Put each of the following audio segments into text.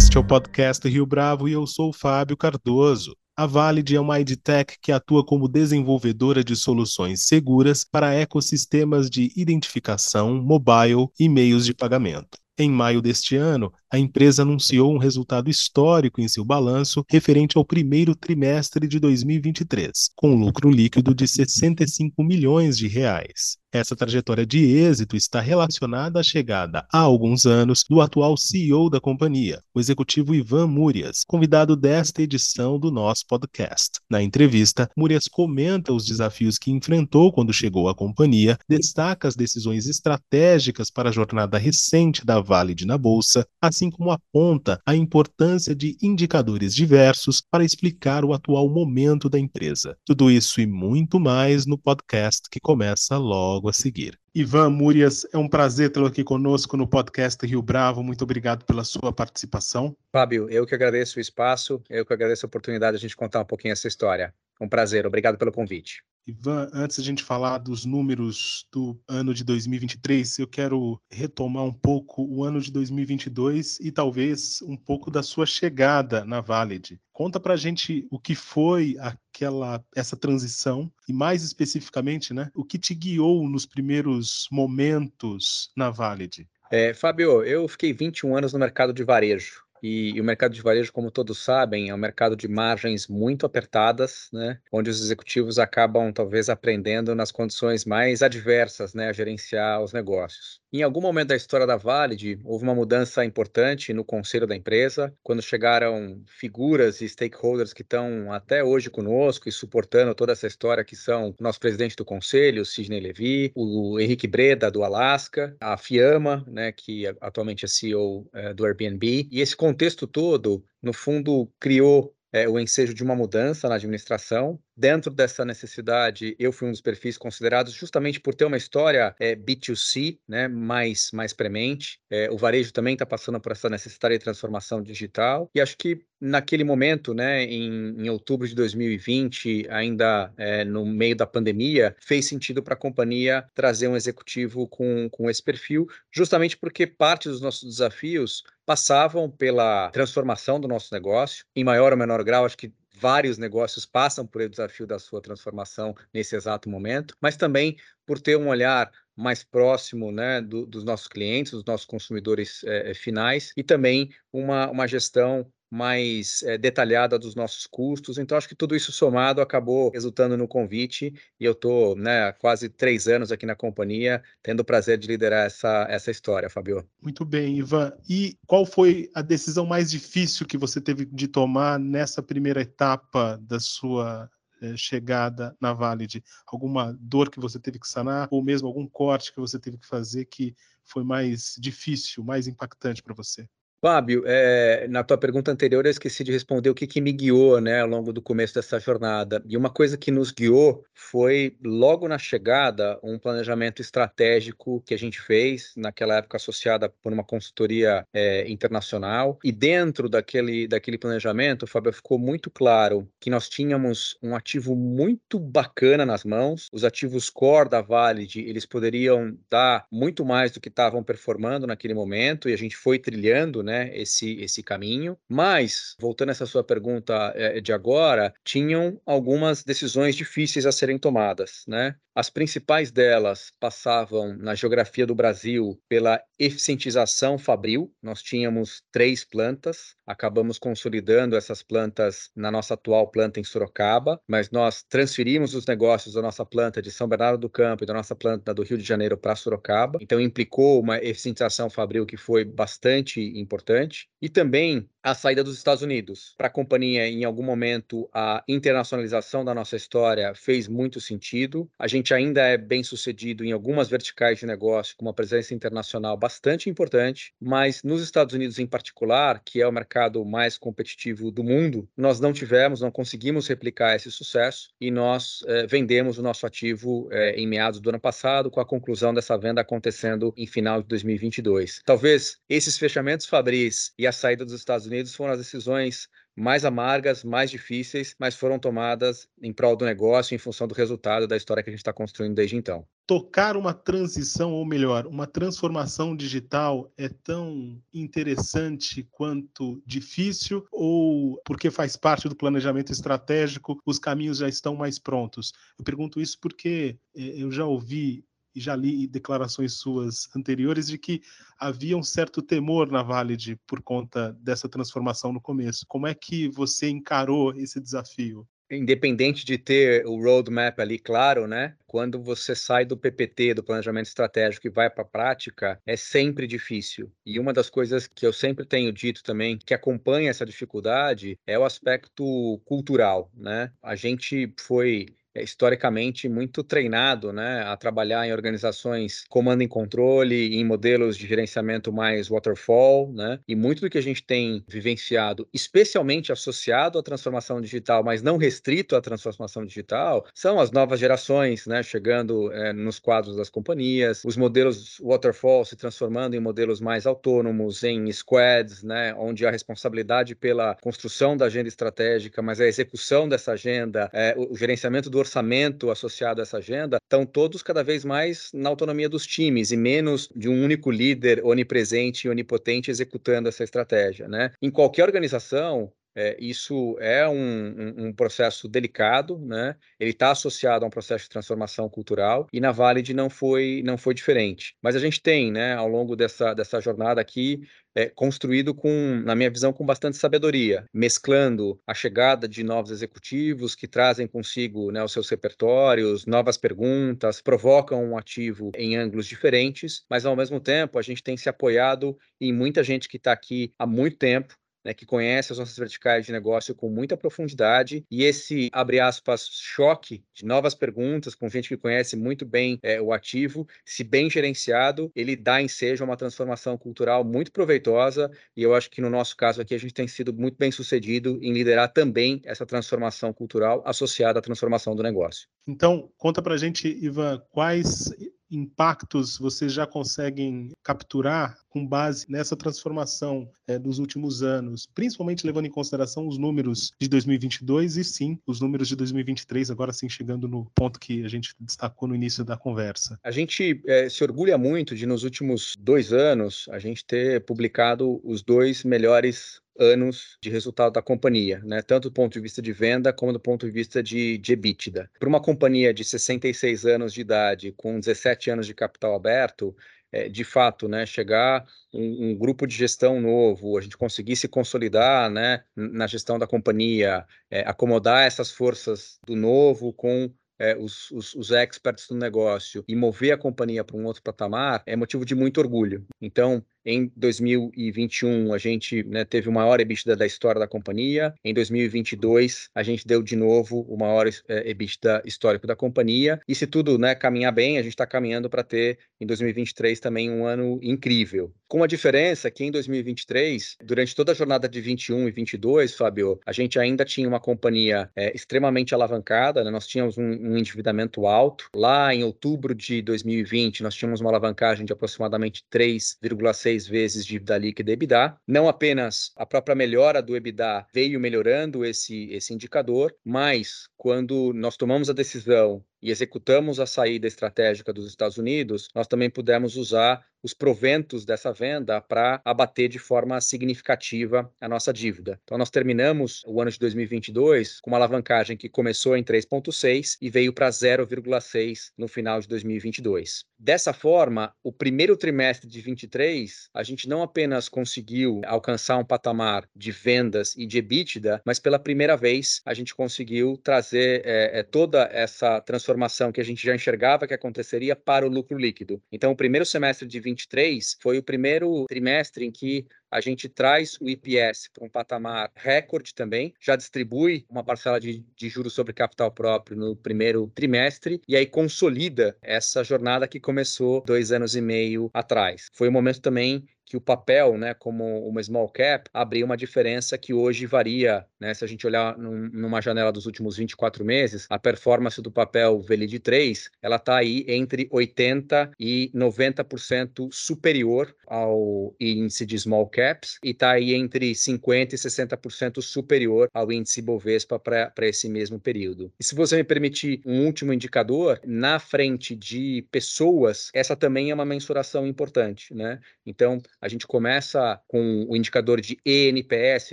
Este é o podcast Rio Bravo e eu sou o Fábio Cardoso. A Valid é uma EdTech que atua como desenvolvedora de soluções seguras para ecossistemas de identificação, mobile e meios de pagamento. Em maio deste ano, a empresa anunciou um resultado histórico em seu balanço referente ao primeiro trimestre de 2023, com lucro líquido de 65 milhões de reais. Essa trajetória de êxito está relacionada à chegada há alguns anos do atual CEO da companhia, o executivo Ivan Murias, convidado desta edição do nosso podcast. Na entrevista, Murias comenta os desafios que enfrentou quando chegou à companhia, destaca as decisões estratégicas para a jornada recente da Valid na bolsa, assim assim como aponta a importância de indicadores diversos para explicar o atual momento da empresa. Tudo isso e muito mais no podcast que começa logo a seguir. Ivan Múrias, é um prazer tê-lo aqui conosco no podcast Rio Bravo. Muito obrigado pela sua participação. Fábio, eu que agradeço o espaço, eu que agradeço a oportunidade de a gente contar um pouquinho essa história. Um prazer, obrigado pelo convite. Ivan, antes a gente falar dos números do ano de 2023, eu quero retomar um pouco o ano de 2022 e talvez um pouco da sua chegada na Valid. Conta pra gente o que foi aquela essa transição e mais especificamente, né, o que te guiou nos primeiros momentos na Valid. É, Fábio, eu fiquei 21 anos no mercado de varejo. E, o mercado de varejo, como todos sabem, é um mercado de margens muito apertadas, né? onde os executivos acabam talvez aprendendo nas condições mais adversas né? a gerenciar os negócios. Em algum momento da história da Valid, houve uma mudança importante no conselho da empresa, quando chegaram figuras e stakeholders que estão até hoje conosco e suportando toda essa história, que são o nosso presidente do conselho, Sidney Levy, o Henrique Breda, do Alaska, a Fiamma, né, que atualmente é CEO é, do Airbnb, e esse contexto todo, no fundo, criou é, o ensejo de uma mudança na administração. Dentro dessa necessidade, eu fui um dos perfis considerados justamente por ter uma história é, B2C, né, mais, mais premente. É, o varejo também está passando por essa necessidade de transformação digital. E acho que naquele momento, né, em, em outubro de 2020, ainda é, no meio da pandemia, fez sentido para a companhia trazer um executivo com, com esse perfil, justamente porque parte dos nossos desafios passavam pela transformação do nosso negócio, em maior ou menor grau, acho que vários negócios passam por o desafio da sua transformação nesse exato momento, mas também por ter um olhar mais próximo né, do, dos nossos clientes, dos nossos consumidores é, finais, e também uma, uma gestão mais é, detalhada dos nossos custos. Então, acho que tudo isso somado acabou resultando no convite e eu estou né, há quase três anos aqui na companhia, tendo o prazer de liderar essa, essa história, Fabio. Muito bem, Ivan. E qual foi a decisão mais difícil que você teve de tomar nessa primeira etapa da sua é, chegada na Valid? Alguma dor que você teve que sanar ou mesmo algum corte que você teve que fazer que foi mais difícil, mais impactante para você? Fábio, é, na tua pergunta anterior eu esqueci de responder o que, que me guiou né, ao longo do começo dessa jornada. E uma coisa que nos guiou foi, logo na chegada, um planejamento estratégico que a gente fez, naquela época associada por uma consultoria é, internacional. E dentro daquele, daquele planejamento, Fábio, ficou muito claro que nós tínhamos um ativo muito bacana nas mãos. Os ativos core da Valid, eles poderiam dar muito mais do que estavam performando naquele momento, e a gente foi trilhando, né? Né, esse, esse caminho. Mas, voltando a essa sua pergunta é, de agora, tinham algumas decisões difíceis a serem tomadas. Né? As principais delas passavam na geografia do Brasil pela eficientização fabril. Nós tínhamos três plantas, acabamos consolidando essas plantas na nossa atual planta em Sorocaba, mas nós transferimos os negócios da nossa planta de São Bernardo do Campo e da nossa planta do Rio de Janeiro para Sorocaba. Então implicou uma eficientização fabril que foi bastante importante e também a saída dos Estados Unidos. Para a companhia, em algum momento, a internacionalização da nossa história fez muito sentido. A gente ainda é bem sucedido em algumas verticais de negócio, com uma presença internacional bastante importante, mas nos Estados Unidos em particular, que é o mercado mais competitivo do mundo, nós não tivemos, não conseguimos replicar esse sucesso e nós eh, vendemos o nosso ativo eh, em meados do ano passado, com a conclusão dessa venda acontecendo em final de 2022. Talvez esses fechamentos fabris e a saída dos Estados Unidos foram as decisões mais amargas, mais difíceis, mas foram tomadas em prol do negócio, em função do resultado da história que a gente está construindo desde então. Tocar uma transição, ou melhor, uma transformação digital é tão interessante quanto difícil, ou porque faz parte do planejamento estratégico, os caminhos já estão mais prontos? Eu pergunto isso porque eh, eu já ouvi e já li declarações suas anteriores de que havia um certo temor na Valid por conta dessa transformação no começo. Como é que você encarou esse desafio? Independente de ter o roadmap ali claro, né? Quando você sai do PPT, do planejamento estratégico, e vai para a prática, é sempre difícil. E uma das coisas que eu sempre tenho dito também, que acompanha essa dificuldade, é o aspecto cultural, né? A gente foi historicamente muito treinado né, a trabalhar em organizações comando e controle, em modelos de gerenciamento mais waterfall, né, e muito do que a gente tem vivenciado, especialmente associado à transformação digital, mas não restrito à transformação digital, são as novas gerações né, chegando é, nos quadros das companhias, os modelos waterfall se transformando em modelos mais autônomos, em squads, né, onde a responsabilidade pela construção da agenda estratégica, mas a execução dessa agenda, é, o gerenciamento do orçamento associado a essa agenda estão todos cada vez mais na autonomia dos times e menos de um único líder onipresente e onipotente executando essa estratégia. Né? Em qualquer organização, é, isso é um, um, um, processo delicado, né? Ele está associado a um processo de transformação cultural e na Valid não foi não foi diferente. Mas a gente tem, né, ao longo dessa, dessa jornada aqui, é, construído com, na minha visão, com bastante sabedoria, mesclando a chegada de novos executivos que trazem consigo né, os seus repertórios, novas perguntas, provocam um ativo em ângulos diferentes, mas ao mesmo tempo a gente tem se apoiado em muita gente que está aqui há muito tempo né, que conhece as nossas verticais de negócio com muita profundidade e esse, abre aspas, choque de novas perguntas com gente que conhece muito bem é, o ativo, se bem gerenciado, ele dá em seja uma transformação cultural muito proveitosa e eu acho que no nosso caso aqui a gente tem sido muito bem sucedido em liderar também essa transformação cultural associada à transformação do negócio. Então, conta pra gente, Ivan, quais impactos vocês já conseguem capturar com base nessa transformação é, dos últimos anos, principalmente levando em consideração os números de 2022 e sim os números de 2023, agora sim chegando no ponto que a gente destacou no início da conversa. A gente é, se orgulha muito de, nos últimos dois anos, a gente ter publicado os dois melhores anos de resultado da companhia, né? tanto do ponto de vista de venda como do ponto de vista de, de EBITDA. Para uma companhia de 66 anos de idade, com 17 anos de capital aberto, é, de fato, né, chegar um, um, grupo de gestão novo, a gente conseguir se consolidar né, na gestão da companhia, é, acomodar essas forças do novo com é, os, os, os, experts do negócio e mover a companhia para um outro patamar é motivo de muito orgulho. Então, em 2021, a gente né, teve o maior EBITDA da história da companhia. Em 2022, a gente deu de novo o maior é, EBITDA histórico da companhia. E se tudo né, caminhar bem, a gente está caminhando para ter em 2023 também um ano incrível. Com a diferença que em 2023, durante toda a jornada de 21 e 22, Fábio, a gente ainda tinha uma companhia é, extremamente alavancada, né? nós tínhamos um, um endividamento alto. Lá em outubro de 2020, nós tínhamos uma alavancagem de aproximadamente 3,6 seis vezes dívida líquida EBITDA. Não apenas a própria melhora do EBITDA veio melhorando esse, esse indicador, mas quando nós tomamos a decisão e executamos a saída estratégica dos Estados Unidos, nós também pudemos usar os proventos dessa venda para abater de forma significativa a nossa dívida. Então, nós terminamos o ano de 2022 com uma alavancagem que começou em 3,6 e veio para 0,6 no final de 2022. Dessa forma, o primeiro trimestre de 23, a gente não apenas conseguiu alcançar um patamar de vendas e de EBITDA, mas pela primeira vez a gente conseguiu trazer é, toda essa transformação que a gente já enxergava que aconteceria para o lucro líquido. Então, o primeiro semestre de 23 foi o primeiro trimestre em que a gente traz o IPS para um patamar recorde também, já distribui uma parcela de, de, juros sobre capital próprio no primeiro trimestre e aí consolida essa jornada que começou dois anos e meio atrás. Foi um momento também que o papel, né, como uma small cap, abriu uma diferença que hoje varia, né, se a gente olhar num, numa janela dos últimos 24 meses, a performance do papel VLD 3, ela está aí entre 80% e 90% superior ao índice de small cap caps e está aí entre 50% e 60% superior ao índice Bovespa para esse mesmo período. E se você me permitir um último indicador, na frente de pessoas, essa também é uma mensuração importante, né? Então, a gente começa com o indicador de ENPS,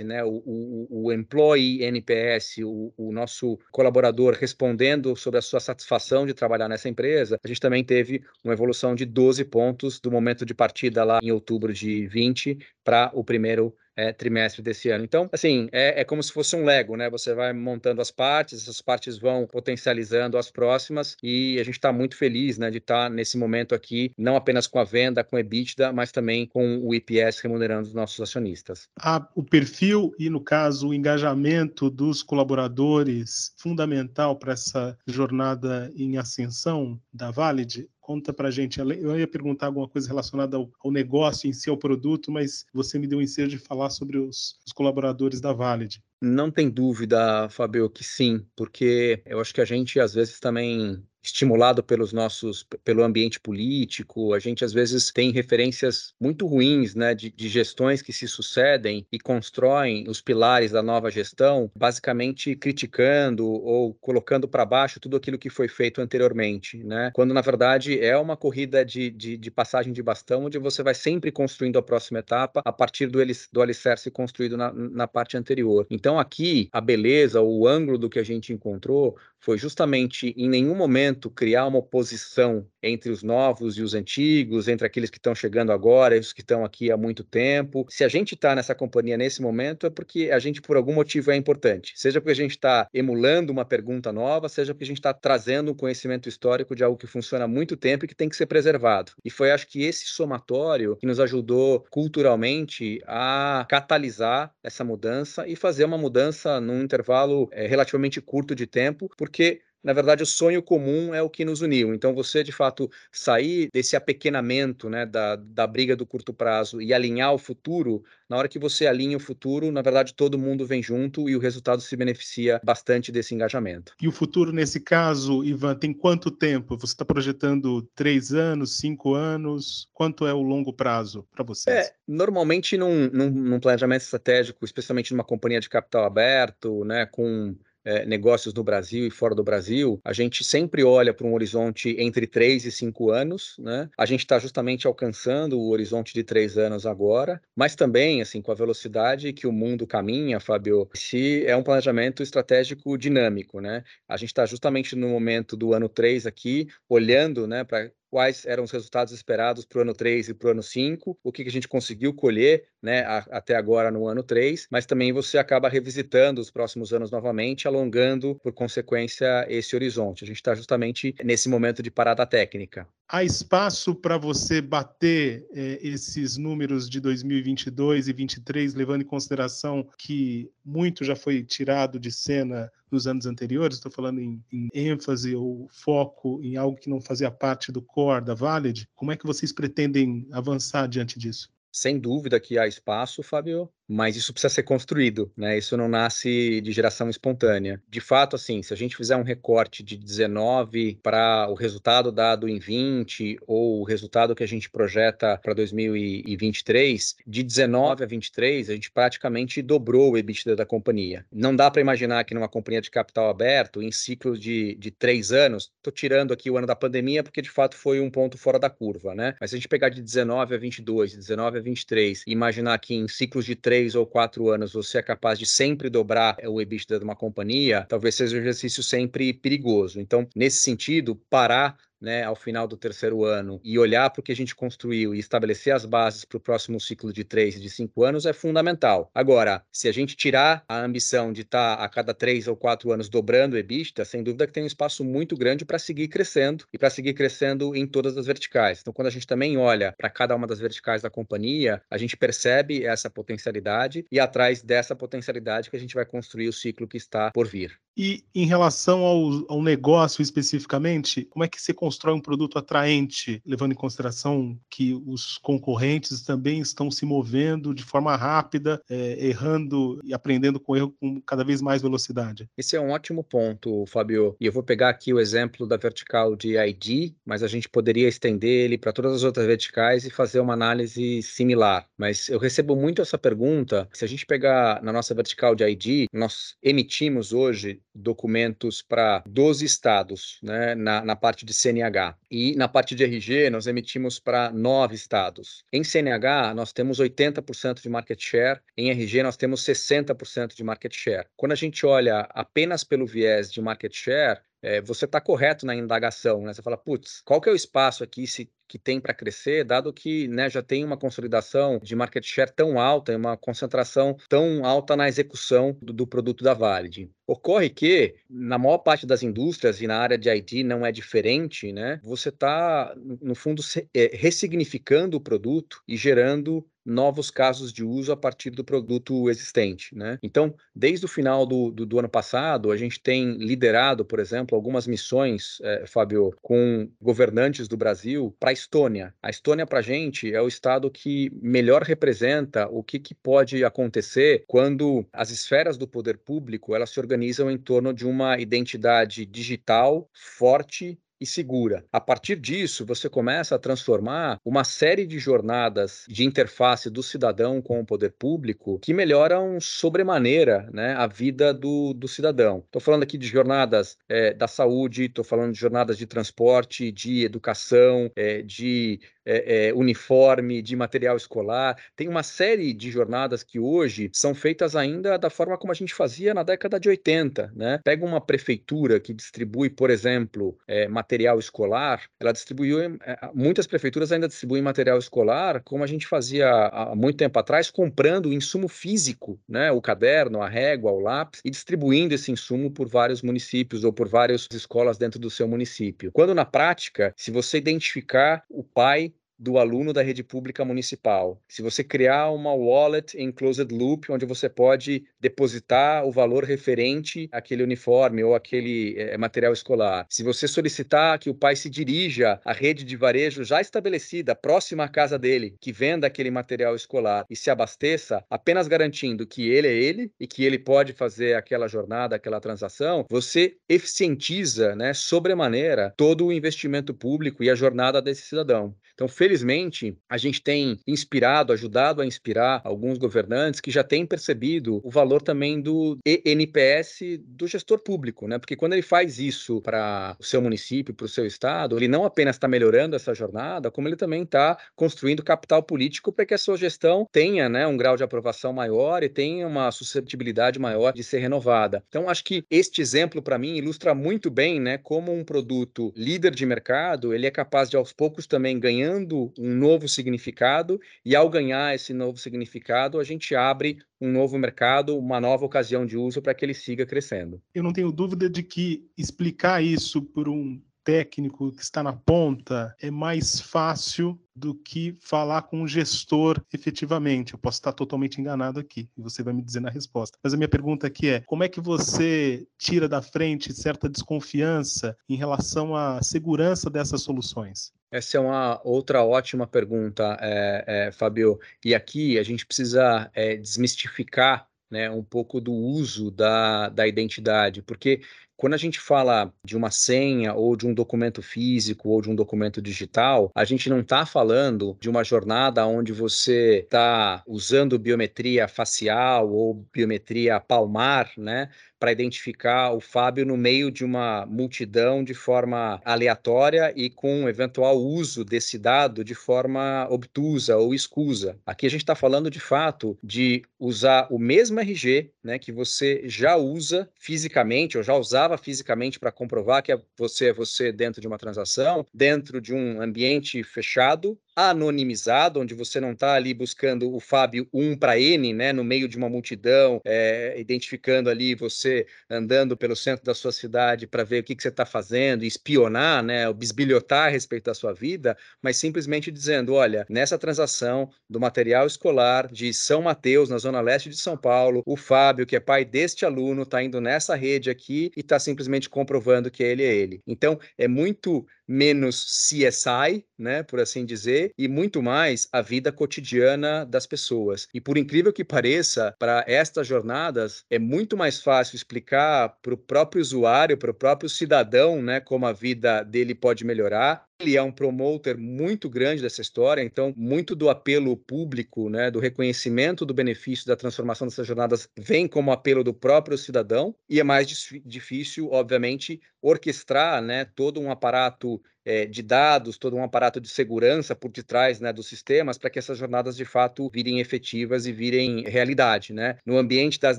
né? O, o, o Employee NPS, o, o nosso colaborador respondendo sobre a sua satisfação de trabalhar nessa empresa, a gente também teve uma evolução de 12 pontos do momento de partida lá em outubro de 20 para o primeiro é, trimestre desse ano. Então, assim, é, é, como se fosse um Lego, né? Você vai montando as partes, essas partes vão potencializando as próximas e a gente está muito feliz, né, de estar tá nesse momento aqui, não apenas com a venda, com a EBITDA, mas também com o IPS remunerando os nossos acionistas. Ah, o perfil e, no caso, o engajamento dos colaboradores fundamental para essa jornada em ascensão da Valid Conta para gente. Eu ia perguntar alguma coisa relacionada ao, ao, negócio em si, ao produto, mas você me deu o ensejo de falar sobre os, os colaboradores da Valid. Não tem dúvida, Fabio, que sim, porque eu acho que a gente às vezes também estimulado pelos nossos pelo ambiente político a gente às vezes tem referências muito ruins né de, de, gestões que se sucedem e constroem os pilares da nova gestão basicamente criticando ou colocando para baixo tudo aquilo que foi feito anteriormente né? Quando na verdade é uma corrida de, de, de passagem de bastão onde você vai sempre construindo a próxima etapa a partir do, do alicerce construído na, na parte anterior. Então aqui a beleza o ângulo do que a gente encontrou foi justamente em nenhum momento criar uma oposição entre os novos e os antigos, entre aqueles que estão chegando agora e os que estão aqui há muito tempo. Se a gente está nessa companhia nesse momento, é porque a gente, por algum motivo, é importante. Seja porque a gente está emulando uma pergunta nova, seja porque a gente está trazendo um conhecimento histórico de algo que funciona há muito tempo e que tem que ser preservado. E foi, acho que, esse somatório que nos ajudou culturalmente a catalisar essa mudança e fazer uma mudança num intervalo é, relativamente curto de tempo, porque na verdade, o sonho comum é o que nos uniu. Então, você, de fato, sair desse apequenamento né, da, da briga do curto prazo e alinhar o futuro, na hora que você alinha o futuro, na verdade, todo mundo vem junto e o resultado se beneficia bastante desse engajamento. E o futuro, nesse caso, Ivan, tem quanto tempo? Você está projetando três anos, cinco anos? Quanto é o longo prazo para vocês? É, normalmente, num, num, num planejamento estratégico, especialmente numa companhia de capital aberto, né, com é, negócios no Brasil e fora do Brasil, a gente sempre olha para um horizonte entre três e cinco anos, né? A gente está justamente alcançando o horizonte de três anos agora, mas também, assim, com a velocidade que o mundo caminha, Fábio, se é um planejamento estratégico dinâmico, né? A gente está justamente no momento do ano três aqui, olhando, né, para quais eram os resultados esperados para o ano 3 e para o ano 5, o que, que a gente conseguiu colher né, a, até agora no ano 3, mas também você acaba revisitando os próximos anos novamente, alongando, por consequência, esse horizonte. A gente está justamente nesse momento de parada técnica. Há espaço para você bater é, esses números de 2022 e 2023, levando em consideração que muito já foi tirado de cena nos anos anteriores? Estou falando em, em, ênfase ou foco em algo que não fazia parte do core da Valid. Como é que vocês pretendem avançar diante disso? Sem dúvida que há espaço, Fábio mas isso precisa ser construído, né? Isso não nasce de geração espontânea. De fato, assim, se a gente fizer um recorte de 19 para o resultado dado em 20 ou o resultado que a gente projeta para 2023, de 19 a 23, a gente praticamente dobrou o EBITDA da companhia. Não dá para imaginar que numa companhia de capital aberto, em ciclo de, de três anos, estou tirando aqui o ano da pandemia porque de fato foi um ponto fora da curva, né? Mas se a gente pegar de 19 a 22, de 19 a 23 e imaginar que em ciclos de três três ou quatro anos você é capaz de sempre dobrar o EBITDA de uma companhia, talvez seja um exercício sempre perigoso. Então, nesse sentido, parar né, ao final do terceiro ano e olhar para o que a gente construiu e estabelecer as bases para o próximo ciclo de três e de cinco anos é fundamental. Agora, se a gente tirar a ambição de estar tá a cada três ou quatro anos dobrando o EBITDA, sem dúvida que tem um espaço muito grande para seguir crescendo e para seguir crescendo em todas as verticais. Então, quando a gente também olha para cada uma das verticais da companhia, a gente percebe essa potencialidade e atrás dessa potencialidade que a gente vai construir o ciclo que está por vir. E em relação ao, ao negócio especificamente, como é que se constrói um produto atraente, levando em consideração que os concorrentes também estão se movendo de forma rápida, é, errando e aprendendo com erro com cada vez mais velocidade? Esse é um ótimo ponto, Fabio. E eu vou pegar aqui o exemplo da vertical de ID, mas a gente poderia estender ele para todas as outras verticais e fazer uma análise similar. Mas eu recebo muito essa pergunta. Se a gente pegar na nossa vertical de ID, nós emitimos hoje documentos para 12 estados, né, na, na parte de CNH. E na parte de RG, nós emitimos para nove estados. Em CNH, nós temos 80% de market share, em RG, nós temos 60% de market share. Quando a gente olha apenas pelo viés de market share, é, você está correto na indagação, né? Você fala, putz, qual que é o espaço aqui se que tem para crescer, dado que né, já tem uma consolidação de market share tão alta, uma concentração tão alta na execução do, do, produto da Valid. Ocorre que, na maior parte das indústrias, e na área de IT não é diferente, né, você está, no fundo, é, ressignificando o produto e gerando novos casos de uso a partir do produto existente. Né? Então, desde o final do, do, do ano passado, a gente tem liderado, por exemplo, algumas missões, é, Fábio, com governantes do Brasil para Estônia. A Estônia, para a gente, é o estado que melhor representa o que, que pode acontecer quando as esferas do poder público elas se organizam em torno de uma identidade digital forte e segura. A partir disso, você começa a transformar uma série de jornadas de interface do cidadão com o poder público que melhoram sobremaneira né, a vida do, do cidadão. Estou falando aqui de jornadas é, da saúde, estou falando de jornadas de transporte, de educação, é, de é, é, uniforme, de material escolar. Tem uma série de jornadas que hoje são feitas ainda da forma como a gente fazia na década de 80. Né? Pega uma prefeitura que distribui, por exemplo, é, material escolar, ela distribuiu, é, muitas prefeituras ainda distribuem material escolar, como a gente fazia há muito tempo atrás, comprando o insumo físico, né? o caderno, a régua, o lápis, e distribuindo esse insumo por vários municípios ou por várias escolas dentro do seu município. Quando na prática, se você identificar o pai do aluno da rede pública municipal. Se você criar uma wallet em closed loop, onde você pode depositar o valor referente àquele uniforme ou aquele é, material escolar. Se você solicitar que o pai se dirija à rede de varejo já estabelecida, próxima à casa dele, que venda aquele material escolar e se abasteça, apenas garantindo que ele é ele e que ele pode fazer aquela jornada, aquela transação, você eficientiza, né, sobremaneira todo o investimento público e a jornada desse cidadão. Então, felizmente, a gente tem inspirado, ajudado a inspirar alguns governantes que já têm percebido o valor também do NPS do gestor público, né? Porque quando ele faz isso para o seu município, para o seu estado, ele não apenas está melhorando essa jornada, como ele também está construindo capital político para que a sua gestão tenha, né, um grau de aprovação maior e tenha uma suscetibilidade maior de ser renovada. Então, acho que este exemplo para mim ilustra muito bem, né, como um produto líder de mercado ele é capaz de aos poucos também ganhando ganhando um novo significado, e ao ganhar esse novo significado, a gente abre um novo mercado, uma nova ocasião de uso para que ele siga crescendo. Eu não tenho dúvida de que explicar isso por um técnico que está na ponta é mais fácil do que falar com um gestor efetivamente. Eu posso estar totalmente enganado aqui e você vai me dizer na resposta. Mas a minha pergunta aqui é: como é que você tira da frente certa desconfiança em relação à segurança dessas soluções? Essa é uma outra ótima pergunta, é, é, Fabio. E aqui a gente precisa é, desmistificar né, um pouco do uso da, da identidade, porque quando a gente fala de uma senha ou de um documento físico ou de um documento digital, a gente não está falando de uma jornada onde você está usando biometria facial ou biometria palmar, né? para identificar o Fábio no meio de uma multidão de forma aleatória e com eventual uso desse dado de forma obtusa ou escusa. Aqui a gente está falando de fato de usar o mesmo RG né, que você já usa fisicamente ou já usava fisicamente para comprovar que é você é você dentro de uma transação, dentro de um ambiente fechado, anonimizado, onde você não está ali buscando o Fábio 1 para N, né, no meio de uma multidão, é, identificando ali você andando pelo centro da sua cidade para ver o que, que você está fazendo, espionar, né, bisbilhotar a respeito da sua vida, mas simplesmente dizendo, olha, nessa transação do material escolar de São Mateus, na zona leste de São Paulo, o Fábio, que é pai deste aluno, está indo nessa rede aqui e está simplesmente comprovando que ele é ele. Então, é muito menos CSI, né, por assim dizer, e muito mais a vida cotidiana das pessoas. E por incrível que pareça, para estas jornadas é muito mais fácil explicar para o próprio usuário, para o próprio cidadão, né, como a vida dele pode melhorar, ele é um promoter muito grande dessa história, então muito do apelo público, né, do reconhecimento do benefício da transformação dessas jornadas vem como apelo do próprio cidadão e é mais difícil, obviamente, orquestrar, né, todo um aparato é, de dados, todo um aparato de segurança por detrás né, dos sistemas para que essas jornadas de fato virem efetivas e virem realidade. Né? No ambiente das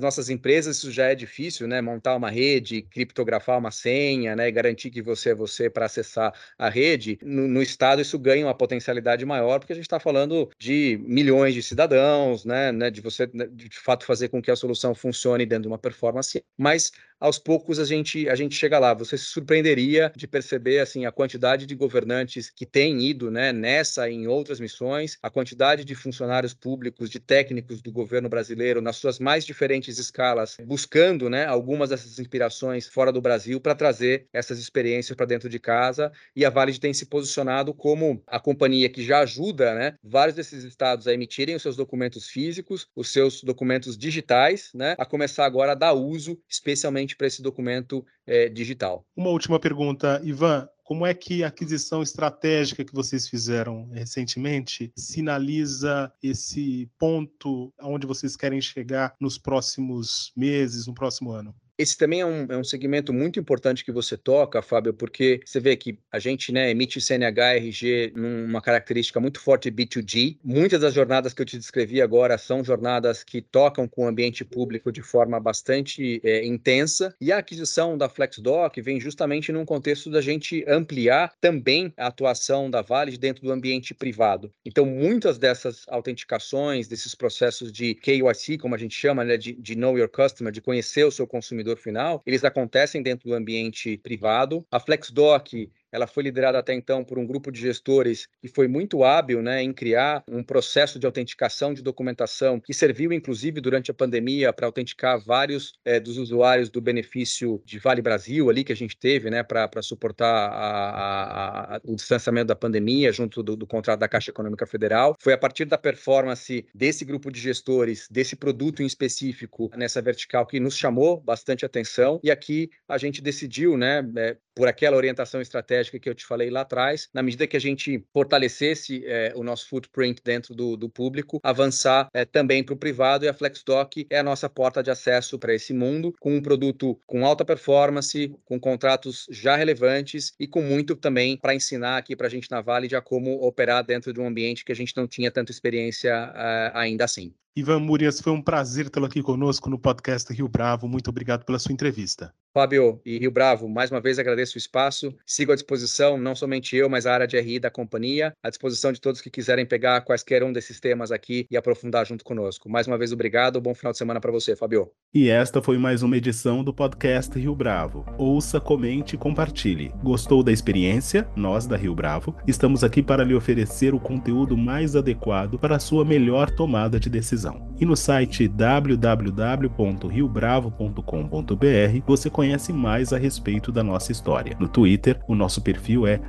nossas empresas, isso já é difícil, né? montar uma rede, criptografar uma senha né? e garantir que você é você para acessar a rede. No, no, Estado, isso ganha uma potencialidade maior, porque a gente está falando de milhões de cidadãos, né? né? de você né, de fato fazer com que a solução funcione dentro de uma performance, mas aos poucos a gente, a gente chega lá. Você se surpreenderia de perceber assim a quantidade de governantes que têm ido né, nessa e em outras missões, a quantidade de funcionários públicos, de técnicos do governo brasileiro, nas suas mais diferentes escalas, buscando né, algumas dessas inspirações fora do Brasil para trazer essas experiências para dentro de casa. E a Valid tem se posicionado como a companhia que já ajuda né, vários desses estados a emitirem os seus documentos físicos, os seus documentos digitais, né, a começar agora a dar uso, especialmente para esse documento é, digital. Uma última pergunta, Ivan. Como é que a aquisição estratégica que vocês fizeram recentemente sinaliza esse ponto aonde vocês querem chegar nos próximos meses, no próximo ano? Esse também é um, é um segmento muito importante que você toca, Fábio, porque você vê que a gente né, emite CNH RG numa característica muito forte B2G. Muitas das jornadas que eu te descrevi agora são jornadas que tocam com o ambiente público de forma bastante é, intensa. E a aquisição da FlexDoc vem justamente num contexto da gente ampliar também a atuação da Vale dentro do ambiente privado. Então, muitas dessas autenticações, desses processos de KYC, como a gente chama, né, de, de Know Your Customer, de conhecer o seu consumidor consumidor final, eles acontecem dentro do ambiente privado. A FlexDoc ela foi liderada até então por um grupo de gestores que foi muito hábil né, em criar um processo de autenticação de documentação que serviu, inclusive, durante a pandemia para autenticar vários é, dos usuários do benefício de Vale Brasil ali que a gente teve né, para suportar a, a, a, o distanciamento da pandemia junto do, do contrato da Caixa Econômica Federal. Foi a partir da performance desse grupo de gestores, desse produto em específico nessa vertical que nos chamou bastante atenção e aqui a gente decidiu, né, é, por aquela orientação estratégica que eu te falei lá atrás, na medida que a gente fortalecesse é, o nosso footprint dentro do, do público, avançar é, também para o privado e a FlexDoc é a nossa porta de acesso para esse mundo, com um produto com alta performance, com contratos já relevantes e com muito também para ensinar aqui para a gente na Vale já como operar dentro de um ambiente que a gente não tinha tanta experiência uh, ainda assim. Ivan Murias, foi um prazer tê-lo aqui conosco no podcast Rio Bravo. Muito obrigado pela sua entrevista. Fábio e Rio Bravo, mais uma vez agradeço o espaço. Sigo à disposição, não somente eu, mas a área de RI da companhia, à disposição de todos que quiserem pegar quaisquer um desses temas aqui e aprofundar junto conosco. Mais uma vez, obrigado. Bom final de semana para você, Fábio. E esta foi mais uma edição do podcast Rio Bravo. Ouça, comente e compartilhe. Gostou da experiência? Nós, da Rio Bravo, estamos aqui para lhe oferecer o conteúdo mais adequado para a sua melhor tomada de decisão. E no site www.riobravo.com.br você conhece mais a respeito da nossa história. No Twitter, o nosso perfil é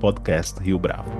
@podcastriobravo.